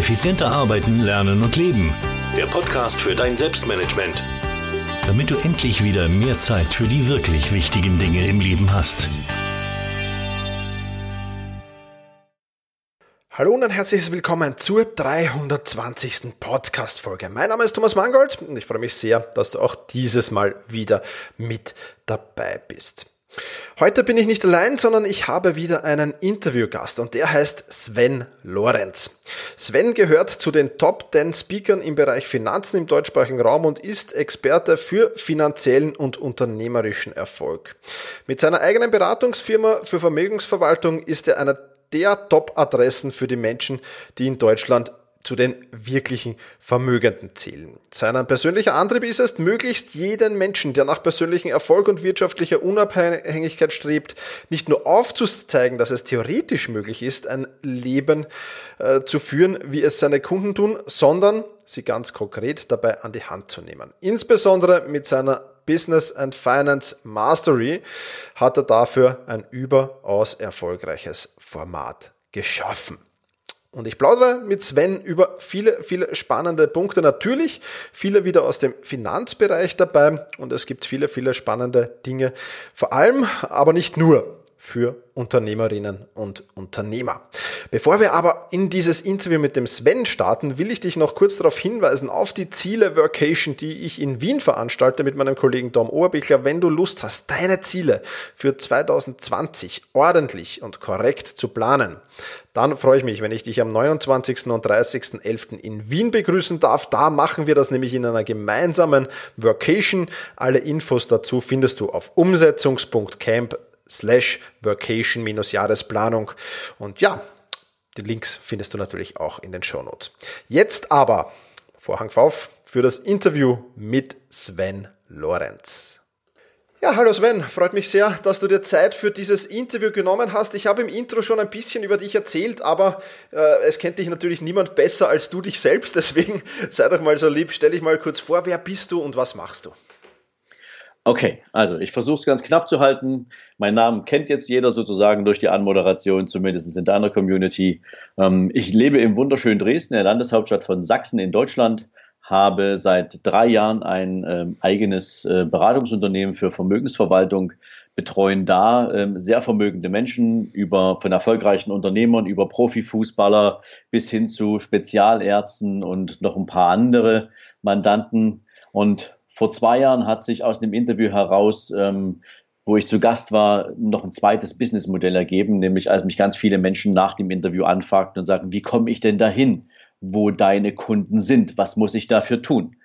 Effizienter arbeiten, lernen und leben. Der Podcast für dein Selbstmanagement. Damit du endlich wieder mehr Zeit für die wirklich wichtigen Dinge im Leben hast. Hallo und ein herzliches Willkommen zur 320. Podcast-Folge. Mein Name ist Thomas Mangold und ich freue mich sehr, dass du auch dieses Mal wieder mit dabei bist. Heute bin ich nicht allein, sondern ich habe wieder einen Interviewgast und der heißt Sven Lorenz. Sven gehört zu den Top 10 Speakern im Bereich Finanzen im deutschsprachigen Raum und ist Experte für finanziellen und unternehmerischen Erfolg. Mit seiner eigenen Beratungsfirma für Vermögensverwaltung ist er einer der Top-Adressen für die Menschen, die in Deutschland zu den wirklichen Vermögenden zählen. Sein persönlicher Antrieb ist es, möglichst jeden Menschen, der nach persönlichem Erfolg und wirtschaftlicher Unabhängigkeit strebt, nicht nur aufzuzeigen, dass es theoretisch möglich ist, ein Leben äh, zu führen, wie es seine Kunden tun, sondern sie ganz konkret dabei an die Hand zu nehmen. Insbesondere mit seiner Business and Finance Mastery hat er dafür ein überaus erfolgreiches Format geschaffen. Und ich plaudere mit Sven über viele, viele spannende Punkte. Natürlich viele wieder aus dem Finanzbereich dabei und es gibt viele, viele spannende Dinge. Vor allem, aber nicht nur für Unternehmerinnen und Unternehmer. Bevor wir aber in dieses Interview mit dem Sven starten, will ich dich noch kurz darauf hinweisen, auf die Ziele Workation, die ich in Wien veranstalte mit meinem Kollegen Tom Oberbichler. Wenn du Lust hast, deine Ziele für 2020 ordentlich und korrekt zu planen, dann freue ich mich, wenn ich dich am 29. und 30.11. in Wien begrüßen darf. Da machen wir das nämlich in einer gemeinsamen Workation. Alle Infos dazu findest du auf umsetzungs.camp slash Workation-Jahresplanung. Und ja, die Links findest du natürlich auch in den Show Notes. Jetzt aber Vorhang auf für das Interview mit Sven Lorenz. Ja, hallo Sven, freut mich sehr, dass du dir Zeit für dieses Interview genommen hast. Ich habe im Intro schon ein bisschen über dich erzählt, aber äh, es kennt dich natürlich niemand besser als du dich selbst. Deswegen sei doch mal so lieb, stell dich mal kurz vor, wer bist du und was machst du? Okay, also ich versuche es ganz knapp zu halten. Mein Namen kennt jetzt jeder sozusagen durch die Anmoderation, zumindest in deiner Community. Ähm, ich lebe im wunderschönen Dresden, der Landeshauptstadt von Sachsen in Deutschland, habe seit drei Jahren ein ähm, eigenes äh, Beratungsunternehmen für Vermögensverwaltung, betreuen da ähm, sehr vermögende Menschen über von erfolgreichen Unternehmern über Profifußballer bis hin zu Spezialärzten und noch ein paar andere Mandanten. Und vor zwei Jahren hat sich aus dem Interview heraus, ähm, wo ich zu Gast war, noch ein zweites Businessmodell ergeben, nämlich als mich ganz viele Menschen nach dem Interview anfragten und sagten, wie komme ich denn dahin, wo deine Kunden sind? Was muss ich dafür tun?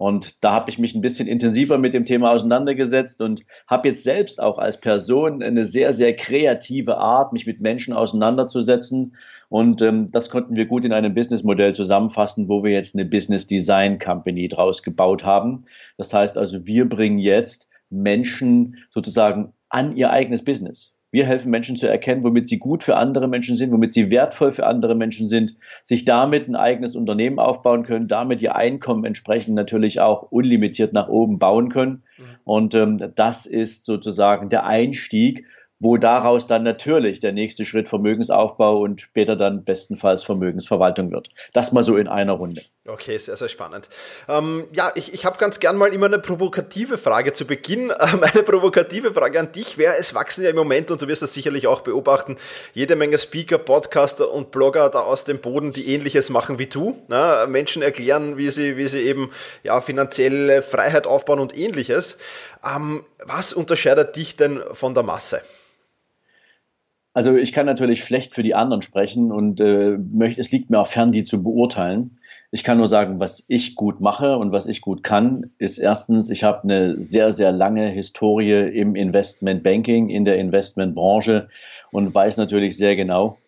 Und da habe ich mich ein bisschen intensiver mit dem Thema auseinandergesetzt und habe jetzt selbst auch als Person eine sehr, sehr kreative Art, mich mit Menschen auseinanderzusetzen. Und ähm, das konnten wir gut in einem Businessmodell zusammenfassen, wo wir jetzt eine Business Design Company draus gebaut haben. Das heißt also, wir bringen jetzt Menschen sozusagen an ihr eigenes Business. Wir helfen Menschen zu erkennen, womit sie gut für andere Menschen sind, womit sie wertvoll für andere Menschen sind, sich damit ein eigenes Unternehmen aufbauen können, damit ihr Einkommen entsprechend natürlich auch unlimitiert nach oben bauen können. Mhm. Und ähm, das ist sozusagen der Einstieg wo daraus dann natürlich der nächste Schritt Vermögensaufbau und später dann bestenfalls Vermögensverwaltung wird. Das mal so in einer Runde. Okay, sehr, sehr spannend. Ähm, ja, ich, ich habe ganz gern mal immer eine provokative Frage zu Beginn. Ähm, eine provokative Frage an dich wäre, es wachsen ja im Moment, und du wirst das sicherlich auch beobachten, jede Menge Speaker, Podcaster und Blogger da aus dem Boden, die ähnliches machen wie du. Ne? Menschen erklären, wie sie, wie sie eben ja, finanzielle Freiheit aufbauen und ähnliches. Ähm, was unterscheidet dich denn von der Masse? Also ich kann natürlich schlecht für die anderen sprechen und äh, möchte, es liegt mir auch fern, die zu beurteilen. Ich kann nur sagen, was ich gut mache und was ich gut kann, ist erstens, ich habe eine sehr, sehr lange Historie im Investmentbanking, in der Investmentbranche und weiß natürlich sehr genau,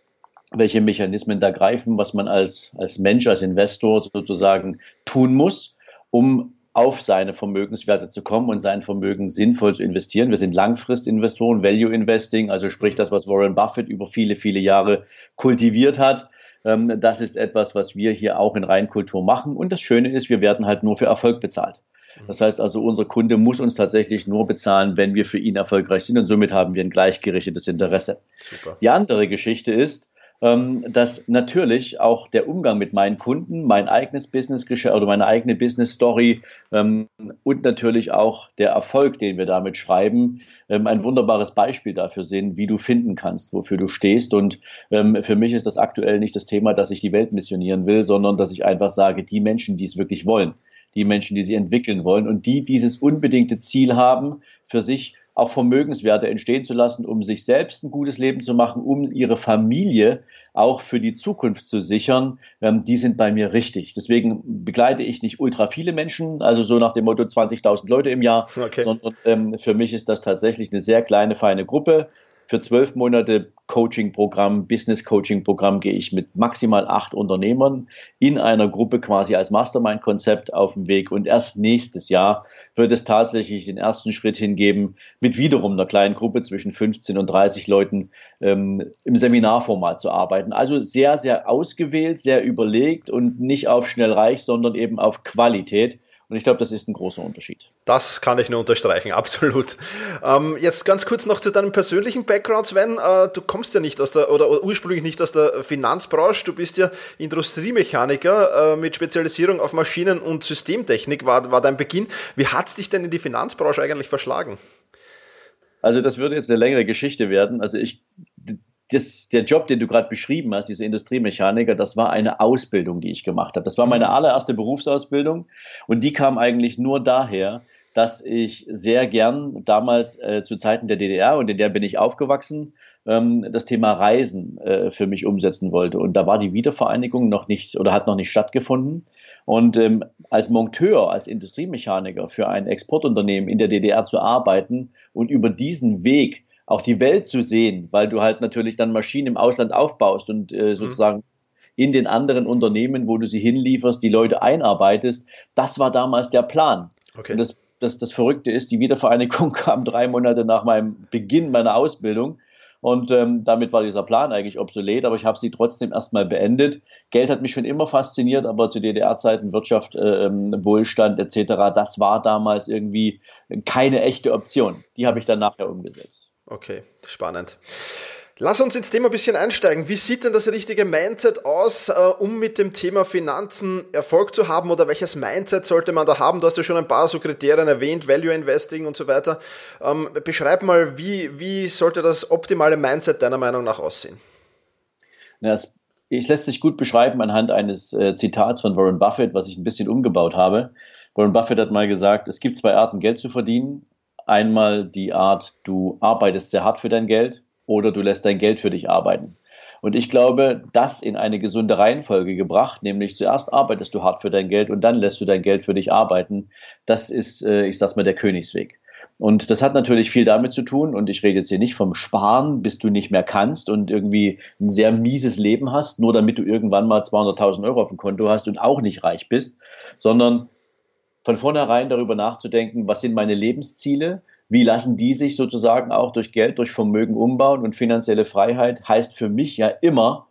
welche Mechanismen da greifen, was man als, als Mensch, als Investor sozusagen tun muss, um auf seine Vermögenswerte zu kommen und sein Vermögen sinnvoll zu investieren. Wir sind Langfristinvestoren, Value Investing, also sprich das, was Warren Buffett über viele, viele Jahre kultiviert hat. Ähm, das ist etwas, was wir hier auch in Reinkultur machen. Und das Schöne ist, wir werden halt nur für Erfolg bezahlt. Das heißt also, unser Kunde muss uns tatsächlich nur bezahlen, wenn wir für ihn erfolgreich sind und somit haben wir ein gleichgerichtetes Interesse. Super. Die andere Geschichte ist, dass natürlich auch der Umgang mit meinen Kunden, mein eigenes Business oder meine eigene Business Story ähm, und natürlich auch der Erfolg, den wir damit schreiben, ähm, ein wunderbares Beispiel dafür sind, wie du finden kannst, wofür du stehst. Und für mich ist das aktuell nicht das Thema, dass ich die Welt missionieren will, sondern dass ich einfach sage, die Menschen, die es wirklich wollen, die Menschen, die sie entwickeln wollen und die dieses unbedingte Ziel haben, für sich auch Vermögenswerte entstehen zu lassen, um sich selbst ein gutes Leben zu machen, um ihre Familie auch für die Zukunft zu sichern, ähm, die sind bei mir richtig. Deswegen begleite ich nicht ultra viele Menschen, also so nach dem Motto 20.000 Leute im Jahr, okay. sondern ähm, für mich ist das tatsächlich eine sehr kleine, feine Gruppe, für zwölf Monate Coaching-Programm, Business-Coaching-Programm gehe ich mit maximal acht Unternehmern in einer Gruppe quasi als Mastermind-Konzept auf den Weg. Und erst nächstes Jahr wird es tatsächlich den ersten Schritt hingeben, mit wiederum einer kleinen Gruppe zwischen 15 und 30 Leuten ähm, im Seminarformat zu arbeiten. Also sehr, sehr ausgewählt, sehr überlegt und nicht auf schnell reich, sondern eben auf Qualität. Und ich glaube, das ist ein großer Unterschied. Das kann ich nur unterstreichen, absolut. Ähm, jetzt ganz kurz noch zu deinem persönlichen Background, Sven. Äh, du kommst ja nicht aus der, oder ursprünglich nicht aus der Finanzbranche. Du bist ja Industriemechaniker äh, mit Spezialisierung auf Maschinen- und Systemtechnik, war, war dein Beginn. Wie hat es dich denn in die Finanzbranche eigentlich verschlagen? Also das würde jetzt eine längere Geschichte werden. Also ich das, der Job, den du gerade beschrieben hast, diese Industriemechaniker, das war eine Ausbildung, die ich gemacht habe. Das war meine mhm. allererste Berufsausbildung und die kam eigentlich nur daher, dass ich sehr gern damals äh, zu Zeiten der DDR und in der bin ich aufgewachsen, ähm, das Thema Reisen äh, für mich umsetzen wollte. Und da war die Wiedervereinigung noch nicht oder hat noch nicht stattgefunden. Und ähm, als Monteur, als Industriemechaniker für ein Exportunternehmen in der DDR zu arbeiten und über diesen Weg auch die Welt zu sehen, weil du halt natürlich dann Maschinen im Ausland aufbaust und äh, mhm. sozusagen mhm. in den anderen Unternehmen, wo du sie hinlieferst, die Leute einarbeitest. Das war damals der Plan. Okay. Und das, das, das Verrückte ist, die Wiedervereinigung kam drei Monate nach meinem Beginn meiner Ausbildung. Und ähm, damit war dieser Plan eigentlich obsolet, aber ich habe sie trotzdem erstmal beendet. Geld hat mich schon immer fasziniert, aber zu DDR-Zeiten Wirtschaft, äh, ähm, Wohlstand etc., das war damals irgendwie keine echte Option. Die habe ich dann nachher umgesetzt. Okay, spannend. Lass uns ins Thema ein bisschen einsteigen. Wie sieht denn das richtige Mindset aus, äh, um mit dem Thema Finanzen Erfolg zu haben oder welches Mindset sollte man da haben? Du hast ja schon ein paar so Kriterien erwähnt, Value Investing und so weiter. Ähm, beschreib mal, wie, wie sollte das optimale Mindset deiner Meinung nach aussehen? Ja, es, es lässt sich gut beschreiben anhand eines äh, Zitats von Warren Buffett, was ich ein bisschen umgebaut habe. Warren Buffett hat mal gesagt, es gibt zwei Arten, Geld zu verdienen. Einmal die Art, du arbeitest sehr hart für dein Geld oder du lässt dein Geld für dich arbeiten. Und ich glaube, das in eine gesunde Reihenfolge gebracht, nämlich zuerst arbeitest du hart für dein Geld und dann lässt du dein Geld für dich arbeiten. Das ist, äh, ich sag's mal, der Königsweg. Und das hat natürlich viel damit zu tun, und ich rede jetzt hier nicht vom Sparen, bis du nicht mehr kannst und irgendwie ein sehr mieses Leben hast, nur damit du irgendwann mal 200.000 Euro auf dem Konto hast und auch nicht reich bist, sondern von vornherein darüber nachzudenken, was sind meine Lebensziele, wie lassen die sich sozusagen auch durch Geld, durch Vermögen umbauen und finanzielle Freiheit heißt für mich ja immer,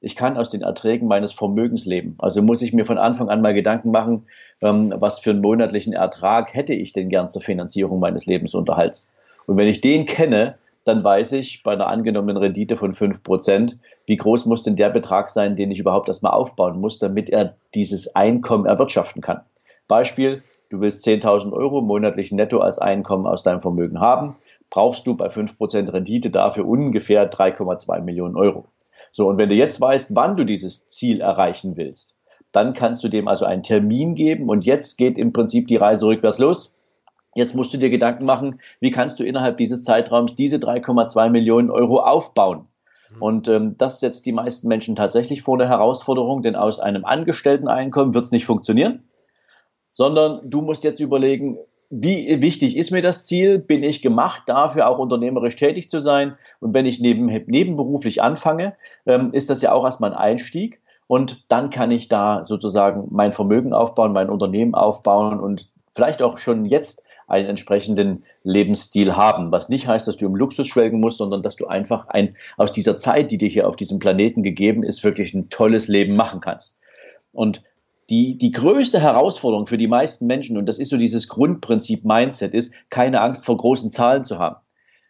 ich kann aus den Erträgen meines Vermögens leben. Also muss ich mir von Anfang an mal Gedanken machen, ähm, was für einen monatlichen Ertrag hätte ich denn gern zur Finanzierung meines Lebensunterhalts. Und wenn ich den kenne, dann weiß ich bei einer angenommenen Rendite von 5%, wie groß muss denn der Betrag sein, den ich überhaupt erstmal aufbauen muss, damit er dieses Einkommen erwirtschaften kann. Beispiel, du willst 10.000 Euro monatlich netto als Einkommen aus deinem Vermögen haben, brauchst du bei 5% Rendite dafür ungefähr 3,2 Millionen Euro. So, und wenn du jetzt weißt, wann du dieses Ziel erreichen willst, dann kannst du dem also einen Termin geben und jetzt geht im Prinzip die Reise rückwärts los. Jetzt musst du dir Gedanken machen, wie kannst du innerhalb dieses Zeitraums diese 3,2 Millionen Euro aufbauen. Und ähm, das setzt die meisten Menschen tatsächlich vor eine Herausforderung, denn aus einem Angestellteneinkommen wird es nicht funktionieren sondern du musst jetzt überlegen, wie wichtig ist mir das Ziel? Bin ich gemacht dafür, auch unternehmerisch tätig zu sein? Und wenn ich neben, nebenberuflich anfange, ähm, ist das ja auch erstmal ein Einstieg. Und dann kann ich da sozusagen mein Vermögen aufbauen, mein Unternehmen aufbauen und vielleicht auch schon jetzt einen entsprechenden Lebensstil haben. Was nicht heißt, dass du im Luxus schwelgen musst, sondern dass du einfach ein, aus dieser Zeit, die dir hier auf diesem Planeten gegeben ist, wirklich ein tolles Leben machen kannst. Und die, die größte Herausforderung für die meisten Menschen, und das ist so dieses Grundprinzip Mindset, ist, keine Angst vor großen Zahlen zu haben.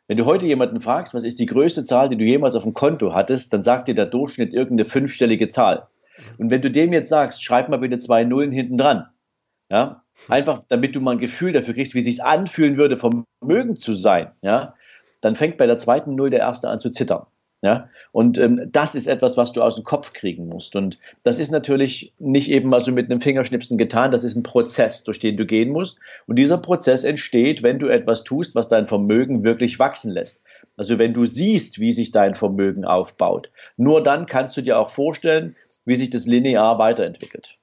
Wenn du heute jemanden fragst, was ist die größte Zahl, die du jemals auf dem Konto hattest, dann sagt dir der Durchschnitt irgendeine fünfstellige Zahl. Und wenn du dem jetzt sagst, schreib mal bitte zwei Nullen hinten dran, ja, einfach damit du mal ein Gefühl dafür kriegst, wie sich anfühlen würde, vermögend zu sein, ja, dann fängt bei der zweiten Null der erste an zu zittern. Ja, und ähm, das ist etwas, was du aus dem Kopf kriegen musst. Und das ist natürlich nicht eben mal so mit einem Fingerschnipsen getan. Das ist ein Prozess, durch den du gehen musst. Und dieser Prozess entsteht, wenn du etwas tust, was dein Vermögen wirklich wachsen lässt. Also wenn du siehst, wie sich dein Vermögen aufbaut. Nur dann kannst du dir auch vorstellen, wie sich das linear weiterentwickelt.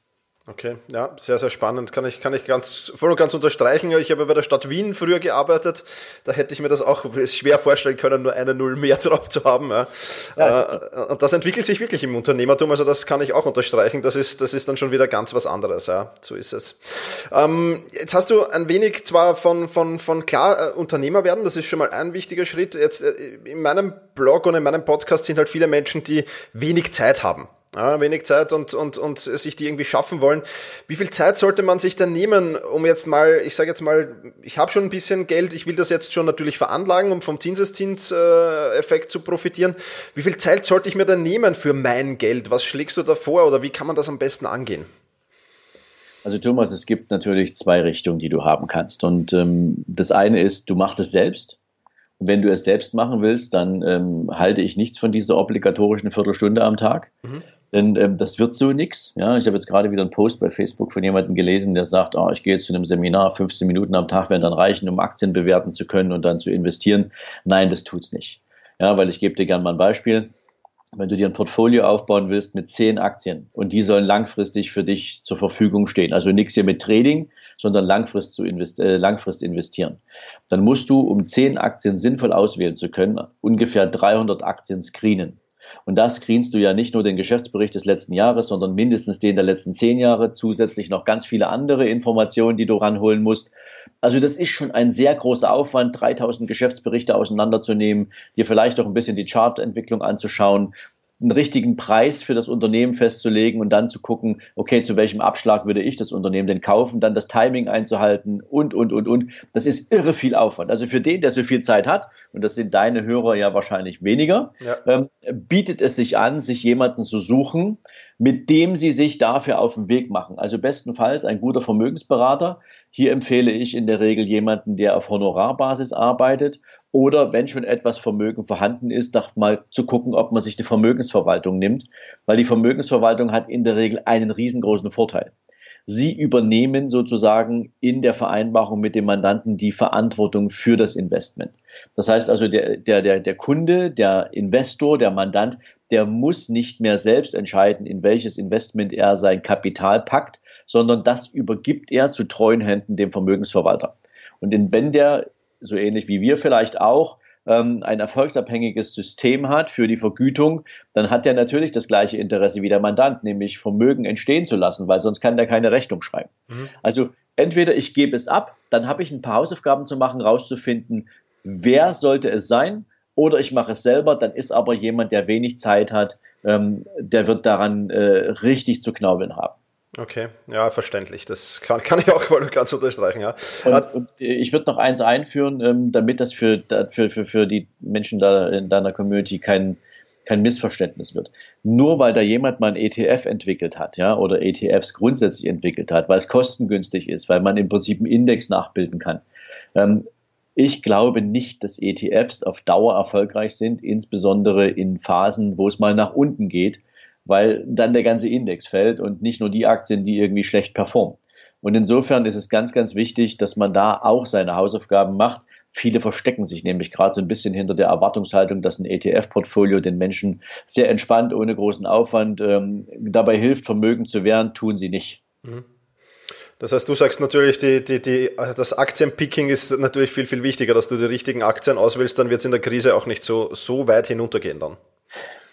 Okay, ja, sehr, sehr spannend. Kann ich, kann ich ganz, voll und ganz unterstreichen. Ich habe bei der Stadt Wien früher gearbeitet. Da hätte ich mir das auch schwer vorstellen können, nur eine Null mehr drauf zu haben. Ja. Ja, äh, und das entwickelt sich wirklich im Unternehmertum. Also das kann ich auch unterstreichen. Das ist, das ist dann schon wieder ganz was anderes. Ja, so ist es. Ähm, jetzt hast du ein wenig zwar von, von, von klar, äh, Unternehmer werden. Das ist schon mal ein wichtiger Schritt. Jetzt äh, in meinem Blog und in meinem Podcast sind halt viele Menschen, die wenig Zeit haben ja, wenig Zeit und, und, und sich die irgendwie schaffen wollen. Wie viel Zeit sollte man sich denn nehmen, um jetzt mal, ich sage jetzt mal, ich habe schon ein bisschen Geld, ich will das jetzt schon natürlich veranlagen, um vom Zinseszinseffekt zu profitieren. Wie viel Zeit sollte ich mir denn nehmen für mein Geld? Was schlägst du da vor oder wie kann man das am besten angehen? Also Thomas, es gibt natürlich zwei Richtungen, die du haben kannst. Und ähm, das eine ist, du machst es selbst. Und wenn du es selbst machen willst, dann ähm, halte ich nichts von dieser obligatorischen Viertelstunde am Tag. Mhm. Denn ähm, das wird so nichts. Ja, ich habe jetzt gerade wieder einen Post bei Facebook von jemandem gelesen, der sagt, oh, ich gehe jetzt zu einem Seminar, 15 Minuten am Tag werden dann reichen, um Aktien bewerten zu können und dann zu investieren. Nein, das tut's nicht. Ja, weil ich gebe dir gerne mal ein Beispiel wenn du dir ein Portfolio aufbauen willst mit zehn Aktien und die sollen langfristig für dich zur Verfügung stehen, also nichts hier mit Trading, sondern langfrist, zu invest äh, langfrist investieren, dann musst du, um zehn Aktien sinnvoll auswählen zu können, ungefähr 300 Aktien screenen. Und da screenst du ja nicht nur den Geschäftsbericht des letzten Jahres, sondern mindestens den der letzten zehn Jahre, zusätzlich noch ganz viele andere Informationen, die du ranholen musst. Also das ist schon ein sehr großer Aufwand, 3000 Geschäftsberichte auseinanderzunehmen, dir vielleicht auch ein bisschen die Chartentwicklung anzuschauen, einen richtigen Preis für das Unternehmen festzulegen und dann zu gucken, okay, zu welchem Abschlag würde ich das Unternehmen denn kaufen, dann das Timing einzuhalten und, und, und, und. Das ist irre viel Aufwand. Also für den, der so viel Zeit hat, und das sind deine Hörer ja wahrscheinlich weniger, ja. ähm, bietet es sich an, sich jemanden zu suchen, mit dem Sie sich dafür auf den Weg machen. Also bestenfalls ein guter Vermögensberater. Hier empfehle ich in der Regel jemanden, der auf Honorarbasis arbeitet oder wenn schon etwas Vermögen vorhanden ist, doch mal zu gucken, ob man sich die Vermögensverwaltung nimmt, weil die Vermögensverwaltung hat in der Regel einen riesengroßen Vorteil. Sie übernehmen sozusagen in der Vereinbarung mit dem Mandanten die Verantwortung für das Investment. Das heißt also, der, der, der, der Kunde, der Investor, der Mandant, der muss nicht mehr selbst entscheiden, in welches Investment er sein Kapital packt, sondern das übergibt er zu treuen Händen dem Vermögensverwalter. Und wenn der, so ähnlich wie wir vielleicht auch, ähm, ein erfolgsabhängiges System hat für die Vergütung, dann hat er natürlich das gleiche Interesse wie der Mandant, nämlich Vermögen entstehen zu lassen, weil sonst kann der keine Rechnung schreiben. Mhm. Also entweder ich gebe es ab, dann habe ich ein paar Hausaufgaben zu machen, rauszufinden, wer sollte es sein, oder ich mache es selber, dann ist aber jemand, der wenig Zeit hat, ähm, der wird daran äh, richtig zu knaubeln haben. Okay, ja, verständlich. Das kann, kann ich auch voll ganz unterstreichen, ja. Und, und ich würde noch eins einführen, ähm, damit das für, für, für, für die Menschen da in deiner Community kein, kein Missverständnis wird. Nur weil da jemand mal ein ETF entwickelt hat, ja, oder ETFs grundsätzlich entwickelt hat, weil es kostengünstig ist, weil man im Prinzip einen Index nachbilden kann. Ähm, ich glaube nicht, dass ETFs auf Dauer erfolgreich sind, insbesondere in Phasen, wo es mal nach unten geht weil dann der ganze Index fällt und nicht nur die Aktien, die irgendwie schlecht performen. Und insofern ist es ganz, ganz wichtig, dass man da auch seine Hausaufgaben macht. Viele verstecken sich nämlich gerade so ein bisschen hinter der Erwartungshaltung, dass ein ETF-Portfolio den Menschen sehr entspannt, ohne großen Aufwand ähm, dabei hilft, Vermögen zu wehren, tun sie nicht. Mhm. Das heißt, du sagst natürlich, die, die, die, das Aktienpicking ist natürlich viel, viel wichtiger, dass du die richtigen Aktien auswählst, dann wird es in der Krise auch nicht so, so weit hinuntergehen dann.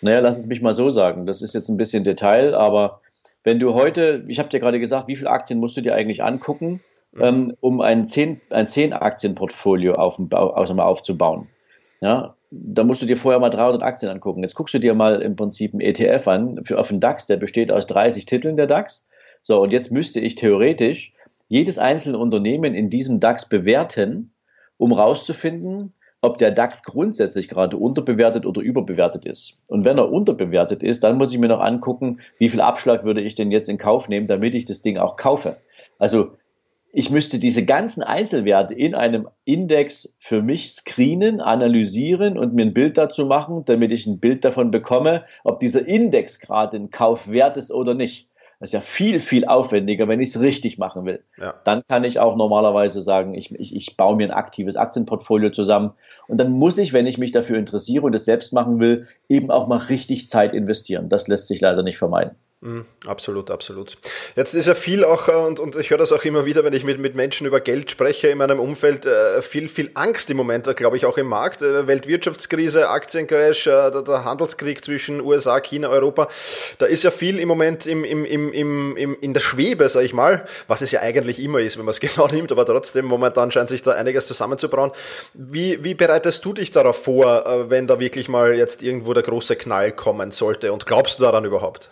Naja, lass es mich mal so sagen. Das ist jetzt ein bisschen Detail, aber wenn du heute, ich habe dir gerade gesagt, wie viele Aktien musst du dir eigentlich angucken, mhm. ähm, um ein 10, ein 10 Aktienportfolio auf, auf, aufzubauen? Ja, da musst du dir vorher mal 300 Aktien angucken. Jetzt guckst du dir mal im Prinzip einen ETF an für auf den DAX, der besteht aus 30 Titeln der DAX. So, und jetzt müsste ich theoretisch jedes einzelne Unternehmen in diesem DAX bewerten, um rauszufinden, ob der DAX grundsätzlich gerade unterbewertet oder überbewertet ist. Und wenn er unterbewertet ist, dann muss ich mir noch angucken, wie viel Abschlag würde ich denn jetzt in Kauf nehmen, damit ich das Ding auch kaufe. Also ich müsste diese ganzen Einzelwerte in einem Index für mich screenen, analysieren und mir ein Bild dazu machen, damit ich ein Bild davon bekomme, ob dieser Index gerade ein Kauf wert ist oder nicht. Das ist ja viel, viel aufwendiger, wenn ich es richtig machen will. Ja. Dann kann ich auch normalerweise sagen, ich, ich, ich baue mir ein aktives Aktienportfolio zusammen. Und dann muss ich, wenn ich mich dafür interessiere und es selbst machen will, eben auch mal richtig Zeit investieren. Das lässt sich leider nicht vermeiden. Mhm, absolut, absolut. Jetzt ist ja viel auch, äh, und, und ich höre das auch immer wieder, wenn ich mit, mit Menschen über Geld spreche in meinem Umfeld, äh, viel, viel Angst im Moment, glaube ich, auch im Markt. Äh, Weltwirtschaftskrise, Aktiencrash, der, der Handelskrieg zwischen USA, China, Europa. Da ist ja viel im Moment im, im, im, im, im, in der Schwebe, sage ich mal, was es ja eigentlich immer ist, wenn man es genau nimmt, aber trotzdem, momentan scheint sich da einiges zusammenzubrauen. Wie, wie bereitest du dich darauf vor, wenn da wirklich mal jetzt irgendwo der große Knall kommen sollte? Und glaubst du daran überhaupt?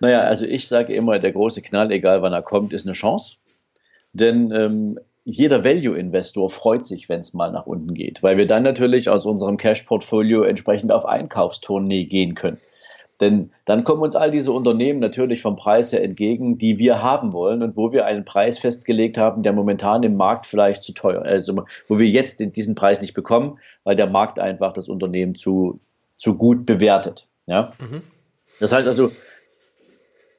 Naja, also ich sage immer, der große Knall, egal wann er kommt, ist eine Chance. Denn ähm, jeder Value-Investor freut sich, wenn es mal nach unten geht, weil wir dann natürlich aus unserem Cash-Portfolio entsprechend auf Einkaufstournee gehen können. Denn dann kommen uns all diese Unternehmen natürlich vom Preis her entgegen, die wir haben wollen und wo wir einen Preis festgelegt haben, der momentan im Markt vielleicht zu teuer, also wo wir jetzt diesen Preis nicht bekommen, weil der Markt einfach das Unternehmen zu, zu gut bewertet. Ja? Mhm. Das heißt also,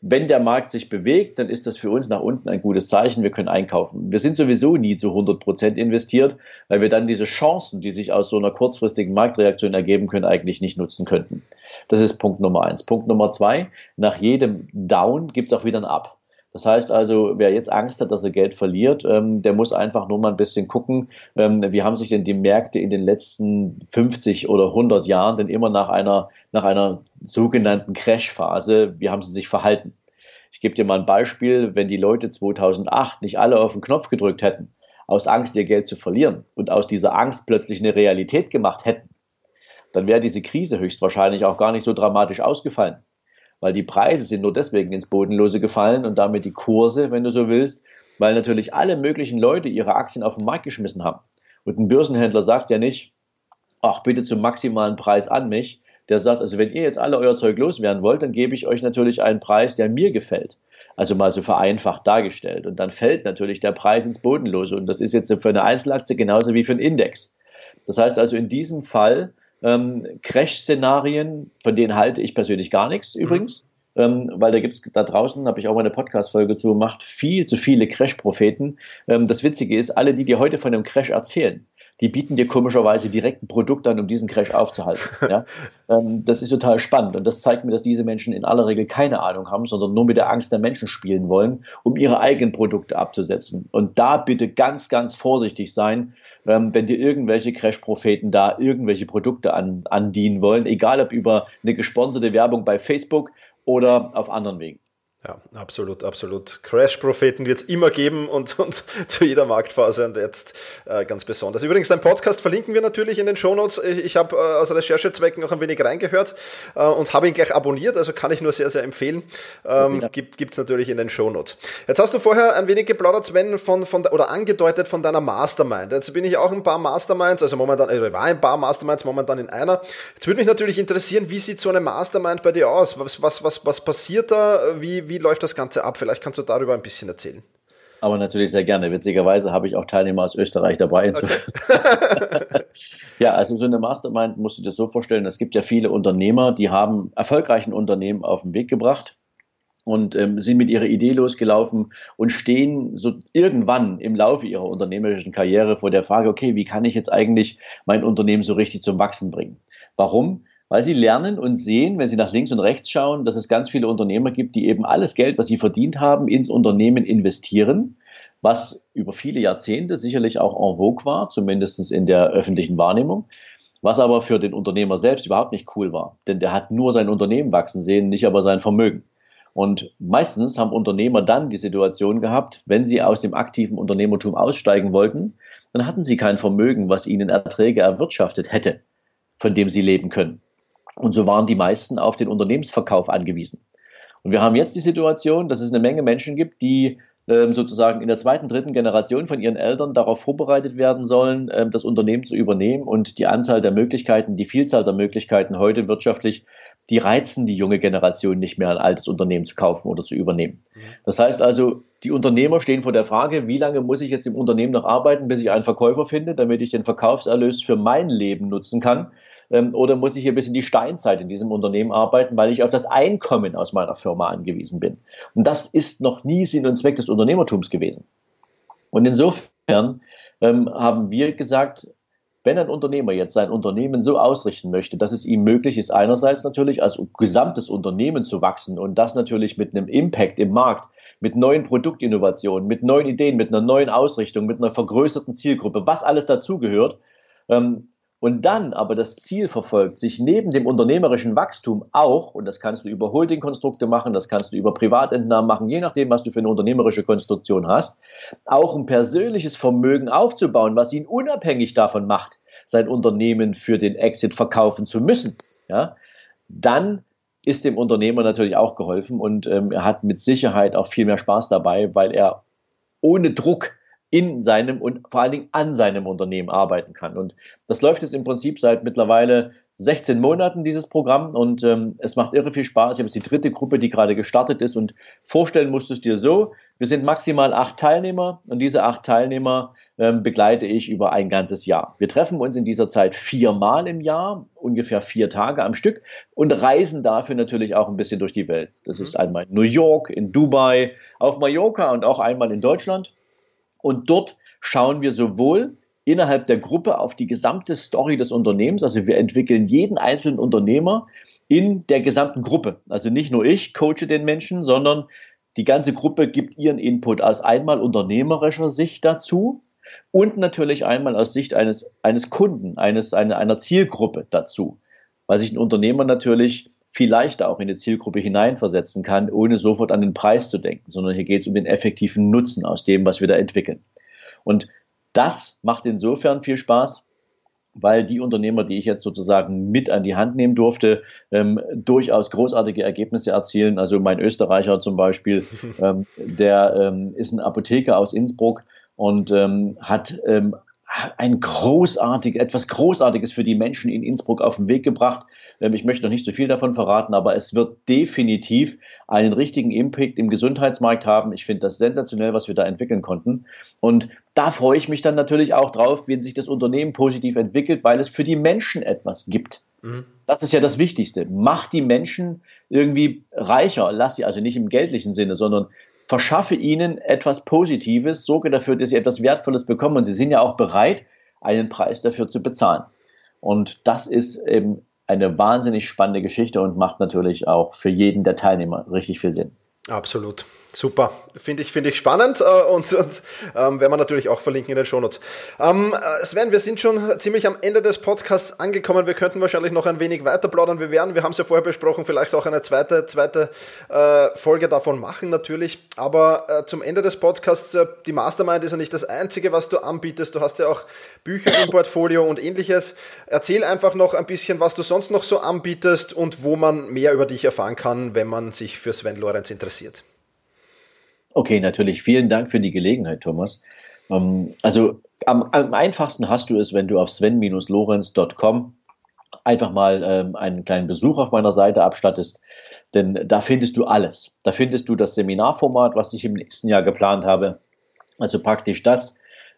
wenn der Markt sich bewegt, dann ist das für uns nach unten ein gutes Zeichen. Wir können einkaufen. Wir sind sowieso nie zu 100 Prozent investiert, weil wir dann diese Chancen, die sich aus so einer kurzfristigen Marktreaktion ergeben können, eigentlich nicht nutzen könnten. Das ist Punkt Nummer eins. Punkt Nummer zwei. Nach jedem Down gibt es auch wieder ein Up. Das heißt also, wer jetzt Angst hat, dass er Geld verliert, ähm, der muss einfach nur mal ein bisschen gucken, ähm, wie haben sich denn die Märkte in den letzten 50 oder 100 Jahren denn immer nach einer, nach einer sogenannten Crash-Phase, wie haben sie sich verhalten? Ich gebe dir mal ein Beispiel, wenn die Leute 2008 nicht alle auf den Knopf gedrückt hätten, aus Angst, ihr Geld zu verlieren und aus dieser Angst plötzlich eine Realität gemacht hätten, dann wäre diese Krise höchstwahrscheinlich auch gar nicht so dramatisch ausgefallen weil die Preise sind nur deswegen ins Bodenlose gefallen und damit die Kurse, wenn du so willst, weil natürlich alle möglichen Leute ihre Aktien auf den Markt geschmissen haben. Und ein Börsenhändler sagt ja nicht, ach bitte zum maximalen Preis an mich. Der sagt, also wenn ihr jetzt alle euer Zeug loswerden wollt, dann gebe ich euch natürlich einen Preis, der mir gefällt. Also mal so vereinfacht dargestellt. Und dann fällt natürlich der Preis ins Bodenlose. Und das ist jetzt für eine Einzelaktie genauso wie für einen Index. Das heißt also in diesem Fall ähm, Crash-Szenarien, von denen halte ich persönlich gar nichts mhm. übrigens. Ähm, weil da gibt es da draußen, habe ich auch mal eine Podcast-Folge zu gemacht, viel zu viele Crash-Propheten. Ähm, das Witzige ist, alle, die dir heute von einem Crash erzählen, die bieten dir komischerweise direkt ein Produkt an, um diesen Crash aufzuhalten. Ja? ähm, das ist total spannend und das zeigt mir, dass diese Menschen in aller Regel keine Ahnung haben, sondern nur mit der Angst der Menschen spielen wollen, um ihre eigenen Produkte abzusetzen. Und da bitte ganz, ganz vorsichtig sein, ähm, wenn dir irgendwelche Crash-Propheten da irgendwelche Produkte an, andienen wollen, egal ob über eine gesponserte Werbung bei Facebook oder auf anderen Wegen. Ja, absolut, absolut. Crash-Propheten wird es immer geben und, und zu jeder Marktphase und jetzt äh, ganz besonders. Übrigens, dein Podcast verlinken wir natürlich in den Shownotes. Ich, ich habe äh, aus Recherchezwecken noch ein wenig reingehört äh, und habe ihn gleich abonniert, also kann ich nur sehr, sehr empfehlen. Ähm, gibt es natürlich in den Shownotes. Jetzt hast du vorher ein wenig geplaudert, Sven, von, von oder angedeutet von deiner Mastermind. Jetzt bin ich auch ein paar Masterminds, also momentan, also war ein paar Masterminds, momentan in einer. Jetzt würde mich natürlich interessieren, wie sieht so eine Mastermind bei dir aus? Was, was, was, was passiert da? Wie, wie läuft das Ganze ab? Vielleicht kannst du darüber ein bisschen erzählen. Aber natürlich sehr gerne. Witzigerweise habe ich auch Teilnehmer aus Österreich dabei. Okay. ja, also so eine Mastermind musst du dir so vorstellen, es gibt ja viele Unternehmer, die haben erfolgreichen Unternehmen auf den Weg gebracht und ähm, sind mit ihrer Idee losgelaufen und stehen so irgendwann im Laufe ihrer unternehmerischen Karriere vor der Frage, okay, wie kann ich jetzt eigentlich mein Unternehmen so richtig zum Wachsen bringen? Warum? Weil sie lernen und sehen, wenn sie nach links und rechts schauen, dass es ganz viele Unternehmer gibt, die eben alles Geld, was sie verdient haben, ins Unternehmen investieren, was über viele Jahrzehnte sicherlich auch en vogue war, zumindest in der öffentlichen Wahrnehmung, was aber für den Unternehmer selbst überhaupt nicht cool war, denn der hat nur sein Unternehmen wachsen sehen, nicht aber sein Vermögen. Und meistens haben Unternehmer dann die Situation gehabt, wenn sie aus dem aktiven Unternehmertum aussteigen wollten, dann hatten sie kein Vermögen, was ihnen Erträge erwirtschaftet hätte, von dem sie leben können. Und so waren die meisten auf den Unternehmensverkauf angewiesen. Und wir haben jetzt die Situation, dass es eine Menge Menschen gibt, die ähm, sozusagen in der zweiten, dritten Generation von ihren Eltern darauf vorbereitet werden sollen, ähm, das Unternehmen zu übernehmen und die Anzahl der Möglichkeiten, die Vielzahl der Möglichkeiten heute wirtschaftlich, die reizen die junge Generation nicht mehr, ein altes Unternehmen zu kaufen oder zu übernehmen. Mhm. Das heißt also, die Unternehmer stehen vor der Frage, wie lange muss ich jetzt im Unternehmen noch arbeiten, bis ich einen Verkäufer finde, damit ich den Verkaufserlös für mein Leben nutzen kann? Ähm, oder muss ich hier bis in die Steinzeit in diesem Unternehmen arbeiten, weil ich auf das Einkommen aus meiner Firma angewiesen bin? Und das ist noch nie Sinn und Zweck des Unternehmertums gewesen. Und insofern ähm, haben wir gesagt, wenn ein Unternehmer jetzt sein Unternehmen so ausrichten möchte, dass es ihm möglich ist, einerseits natürlich als gesamtes Unternehmen zu wachsen und das natürlich mit einem Impact im Markt, mit neuen Produktinnovationen, mit neuen Ideen, mit einer neuen Ausrichtung, mit einer vergrößerten Zielgruppe, was alles dazugehört, ähm, und dann aber das Ziel verfolgt, sich neben dem unternehmerischen Wachstum auch, und das kannst du über Holdingkonstrukte machen, das kannst du über Privatentnahmen machen, je nachdem, was du für eine unternehmerische Konstruktion hast, auch ein persönliches Vermögen aufzubauen, was ihn unabhängig davon macht, sein Unternehmen für den Exit verkaufen zu müssen, ja, dann ist dem Unternehmer natürlich auch geholfen und ähm, er hat mit Sicherheit auch viel mehr Spaß dabei, weil er ohne Druck in seinem und vor allen Dingen an seinem Unternehmen arbeiten kann. Und das läuft jetzt im Prinzip seit mittlerweile 16 Monaten, dieses Programm, und ähm, es macht irre viel Spaß. Ich habe jetzt die dritte Gruppe, die gerade gestartet ist und vorstellen musst du es dir so, wir sind maximal acht Teilnehmer und diese acht Teilnehmer ähm, begleite ich über ein ganzes Jahr. Wir treffen uns in dieser Zeit viermal im Jahr, ungefähr vier Tage am Stück und reisen dafür natürlich auch ein bisschen durch die Welt. Das mhm. ist einmal in New York, in Dubai, auf Mallorca und auch einmal in Deutschland. Und dort schauen wir sowohl innerhalb der Gruppe auf die gesamte Story des Unternehmens. Also wir entwickeln jeden einzelnen Unternehmer in der gesamten Gruppe. Also nicht nur ich coache den Menschen, sondern die ganze Gruppe gibt ihren Input aus einmal unternehmerischer Sicht dazu und natürlich einmal aus Sicht eines, eines Kunden, eines, einer, einer Zielgruppe dazu. Weil sich ein Unternehmer natürlich viel leichter auch in die Zielgruppe hineinversetzen kann, ohne sofort an den Preis zu denken, sondern hier geht es um den effektiven Nutzen aus dem, was wir da entwickeln. Und das macht insofern viel Spaß, weil die Unternehmer, die ich jetzt sozusagen mit an die Hand nehmen durfte, ähm, durchaus großartige Ergebnisse erzielen. Also mein Österreicher zum Beispiel, ähm, der ähm, ist ein Apotheker aus Innsbruck und ähm, hat ähm, ein großartig, etwas Großartiges für die Menschen in Innsbruck auf den Weg gebracht. Ähm, ich möchte noch nicht so viel davon verraten, aber es wird definitiv einen richtigen Impact im Gesundheitsmarkt haben. Ich finde das sensationell, was wir da entwickeln konnten. Und da freue ich mich dann natürlich auch drauf, wenn sich das Unternehmen positiv entwickelt, weil es für die Menschen etwas gibt. Mhm. Das ist ja das Wichtigste. Macht die Menschen irgendwie reicher. Lass sie also nicht im geldlichen Sinne, sondern verschaffe ihnen etwas Positives, sorge dafür, dass sie etwas Wertvolles bekommen und sie sind ja auch bereit, einen Preis dafür zu bezahlen. Und das ist eben eine wahnsinnig spannende Geschichte und macht natürlich auch für jeden der Teilnehmer richtig viel Sinn. Absolut. Super, finde ich, finde ich spannend äh, und, und ähm, werden wir natürlich auch verlinken in den Shownotes. Ähm, äh, Sven, wir sind schon ziemlich am Ende des Podcasts angekommen. Wir könnten wahrscheinlich noch ein wenig weiter plaudern. Wir werden, wir haben es ja vorher besprochen, vielleicht auch eine zweite, zweite äh, Folge davon machen natürlich. Aber äh, zum Ende des Podcasts, äh, die Mastermind ist ja nicht das Einzige, was du anbietest. Du hast ja auch Bücher im Portfolio und ähnliches. Erzähl einfach noch ein bisschen, was du sonst noch so anbietest und wo man mehr über dich erfahren kann, wenn man sich für Sven Lorenz interessiert. Okay, natürlich. Vielen Dank für die Gelegenheit, Thomas. Ähm, also am, am, einfachsten hast du es, wenn du auf sven-lorenz.com einfach mal ähm, einen kleinen Besuch auf meiner Seite abstattest, denn da findest du alles. Da findest du das Seminarformat, was ich im nächsten Jahr geplant habe. Also praktisch das,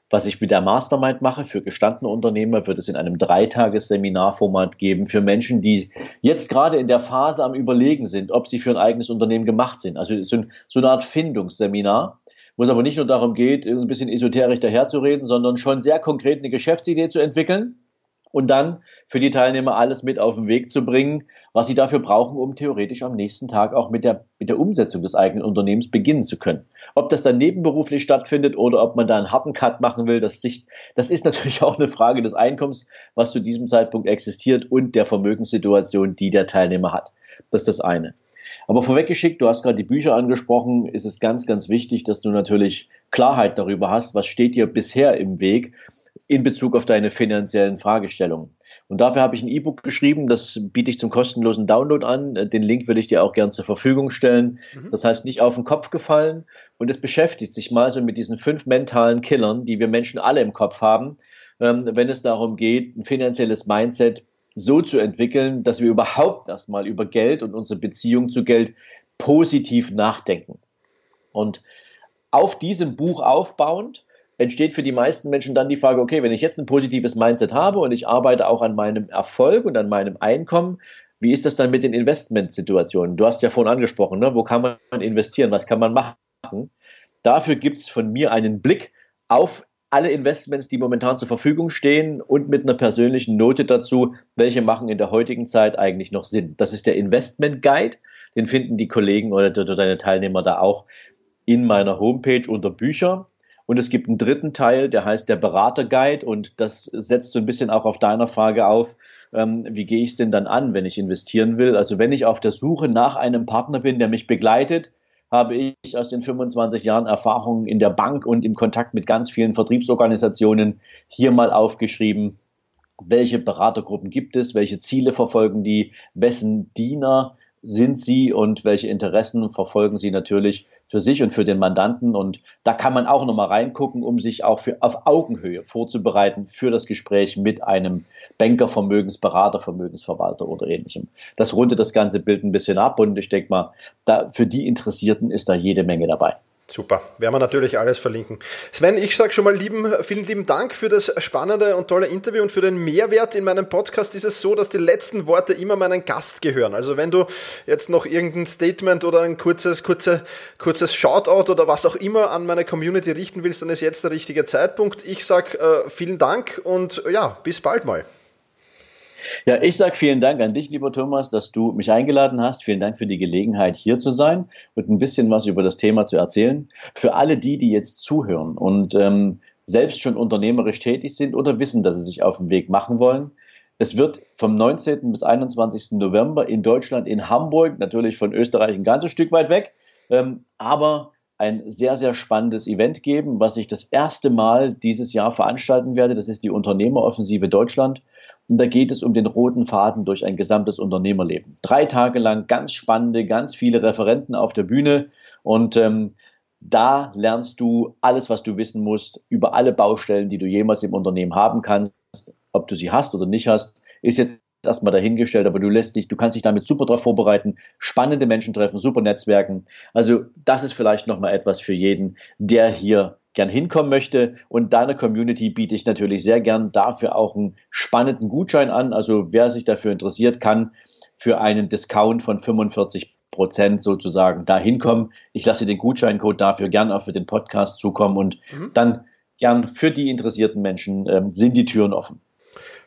was ich mit der Mastermind mache für gestandene Unternehmer, wird es in einem Dreitages-Seminarformat geben für Menschen, die jetzt gerade in der Phase am Überlegen sind, ob sie für ein eigenes Unternehmen gemacht sind. Also so, eine Art Findungsseminar, wo es aber nicht nur darum geht, ein bisschen esoterisch daherzureden, sondern schon sehr konkret eine Geschäftsidee zu entwickeln und dann für die Teilnehmer alles mit auf den Weg zu bringen, was sie dafür brauchen, um theoretisch am nächsten Tag auch mit der, mit der Umsetzung des eigenen Unternehmens beginnen zu können. Ob das dann nebenberuflich stattfindet oder ob man da einen harten Cut machen will, das, sich, das ist natürlich auch eine Frage des Einkommens, was zu diesem Zeitpunkt existiert und der Vermögenssituation, die der Teilnehmer hat. Das ist das eine. Aber vorweggeschickt, du hast gerade die Bücher angesprochen, ist es ganz, ganz wichtig, dass du natürlich Klarheit darüber hast, was steht dir bisher im Weg in Bezug auf deine finanziellen Fragestellungen. Und dafür habe ich ein E-Book geschrieben, das biete ich zum kostenlosen Download an. Den Link würde ich dir auch gern zur Verfügung stellen. Mhm. Das heißt, nicht auf den Kopf gefallen. Und es beschäftigt sich mal so mit diesen fünf mentalen Killern, die wir Menschen alle im Kopf haben, ähm, wenn es darum geht, ein finanzielles Mindset so zu entwickeln, dass wir überhaupt erstmal über Geld und unsere Beziehung zu Geld positiv nachdenken. Und auf diesem Buch aufbauend entsteht für die meisten Menschen dann die Frage, okay, wenn ich jetzt ein positives Mindset habe und ich arbeite auch an meinem Erfolg und an meinem Einkommen, wie ist das dann mit den Investmentsituationen? Du hast ja vorhin angesprochen, ne? wo kann man investieren, was kann man machen? Dafür gibt es von mir einen Blick auf alle Investments, die momentan zur Verfügung stehen und mit einer persönlichen Note dazu, welche machen in der heutigen Zeit eigentlich noch Sinn. Das ist der Investment Guide. Den finden die Kollegen oder deine Teilnehmer da auch in meiner Homepage unter Bücher. Und es gibt einen dritten Teil, der heißt der Berater Guide und das setzt so ein bisschen auch auf deiner Frage auf, ähm, wie gehe ich es denn dann an, wenn ich investieren will? Also wenn ich auf der Suche nach einem Partner bin, der mich begleitet, habe ich aus den 25 Jahren Erfahrung in der Bank und im Kontakt mit ganz vielen Vertriebsorganisationen hier mal aufgeschrieben, welche Beratergruppen gibt es, welche Ziele verfolgen die, wessen Diener sind sie und welche Interessen verfolgen sie natürlich für sich und für den Mandanten. Und da kann man auch nochmal reingucken, um sich auch für, auf Augenhöhe vorzubereiten für das Gespräch mit einem Banker, Vermögensberater, Vermögensverwalter oder ähnlichem. Das rundet das ganze Bild ein bisschen ab und ich denke mal, da, für die Interessierten ist da jede Menge dabei. Super, werden wir natürlich alles verlinken. Sven, ich sage schon mal lieben, vielen lieben Dank für das spannende und tolle Interview und für den Mehrwert. In meinem Podcast ist es so, dass die letzten Worte immer meinen Gast gehören. Also wenn du jetzt noch irgendein Statement oder ein kurzes, kurze, kurzes Shoutout oder was auch immer an meine Community richten willst, dann ist jetzt der richtige Zeitpunkt. Ich sage äh, vielen Dank und ja, bis bald mal. Ja, ich sage vielen Dank an dich, lieber Thomas, dass du mich eingeladen hast. Vielen Dank für die Gelegenheit, hier zu sein und ein bisschen was über das Thema zu erzählen. Für alle die, die jetzt zuhören und ähm, selbst schon unternehmerisch tätig sind oder wissen, dass sie sich auf den Weg machen wollen. Es wird vom 19. bis 21. November in Deutschland, in Hamburg, natürlich von Österreich ein ganzes Stück weit weg, ähm, aber ein sehr, sehr spannendes Event geben, was ich das erste Mal dieses Jahr veranstalten werde. Das ist die Unternehmeroffensive Deutschland. Und da geht es um den roten Faden durch ein gesamtes Unternehmerleben. Drei Tage lang ganz spannende, ganz viele Referenten auf der Bühne. Und ähm, da lernst du alles, was du wissen musst über alle Baustellen, die du jemals im Unternehmen haben kannst. Ob du sie hast oder nicht hast, ist jetzt erstmal dahingestellt, aber du lässt dich, du kannst dich damit super darauf vorbereiten, spannende Menschen treffen, super Netzwerken. Also das ist vielleicht nochmal etwas für jeden, der hier gern hinkommen möchte. Und deiner Community biete ich natürlich sehr gern dafür auch einen spannenden Gutschein an. Also wer sich dafür interessiert, kann für einen Discount von 45 Prozent sozusagen da hinkommen. Ich lasse den Gutscheincode dafür gern auch für den Podcast zukommen und mhm. dann gern für die interessierten Menschen ähm, sind die Türen offen.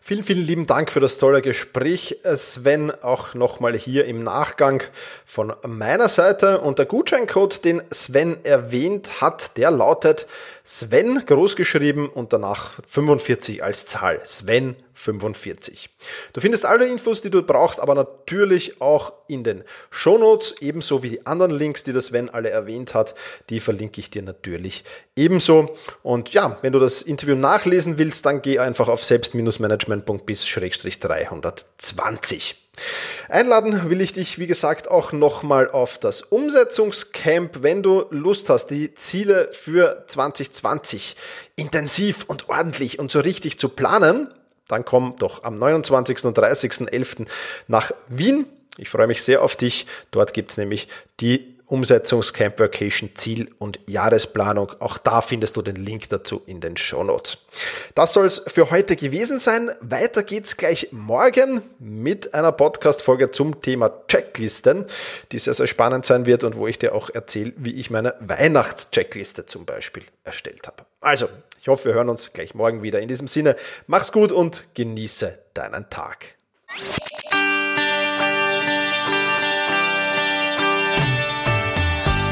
Vielen, vielen lieben Dank für das tolle Gespräch, Sven. Auch nochmal hier im Nachgang von meiner Seite. Und der Gutscheincode, den Sven erwähnt hat, der lautet Sven großgeschrieben und danach 45 als Zahl. Sven 45. Du findest alle Infos, die du brauchst, aber natürlich auch in den Shownotes, ebenso wie die anderen Links, die das Sven alle erwähnt hat, die verlinke ich dir natürlich ebenso. Und ja, wenn du das Interview nachlesen willst, dann geh einfach auf selbst-management.bis-320. Einladen will ich dich, wie gesagt, auch nochmal auf das Umsetzungscamp, wenn du Lust hast, die Ziele für 2020 intensiv und ordentlich und so richtig zu planen. Dann komm doch am 29. und 30.11. nach Wien. Ich freue mich sehr auf dich. Dort gibt's nämlich die Umsetzungscamp Vacation Ziel und Jahresplanung. Auch da findest du den Link dazu in den Show Notes. Das soll es für heute gewesen sein. Weiter geht's gleich morgen mit einer Podcast-Folge zum Thema Checklisten, die sehr, sehr spannend sein wird und wo ich dir auch erzähle, wie ich meine Weihnachtscheckliste zum Beispiel erstellt habe. Also, ich hoffe, wir hören uns gleich morgen wieder. In diesem Sinne, mach's gut und genieße deinen Tag.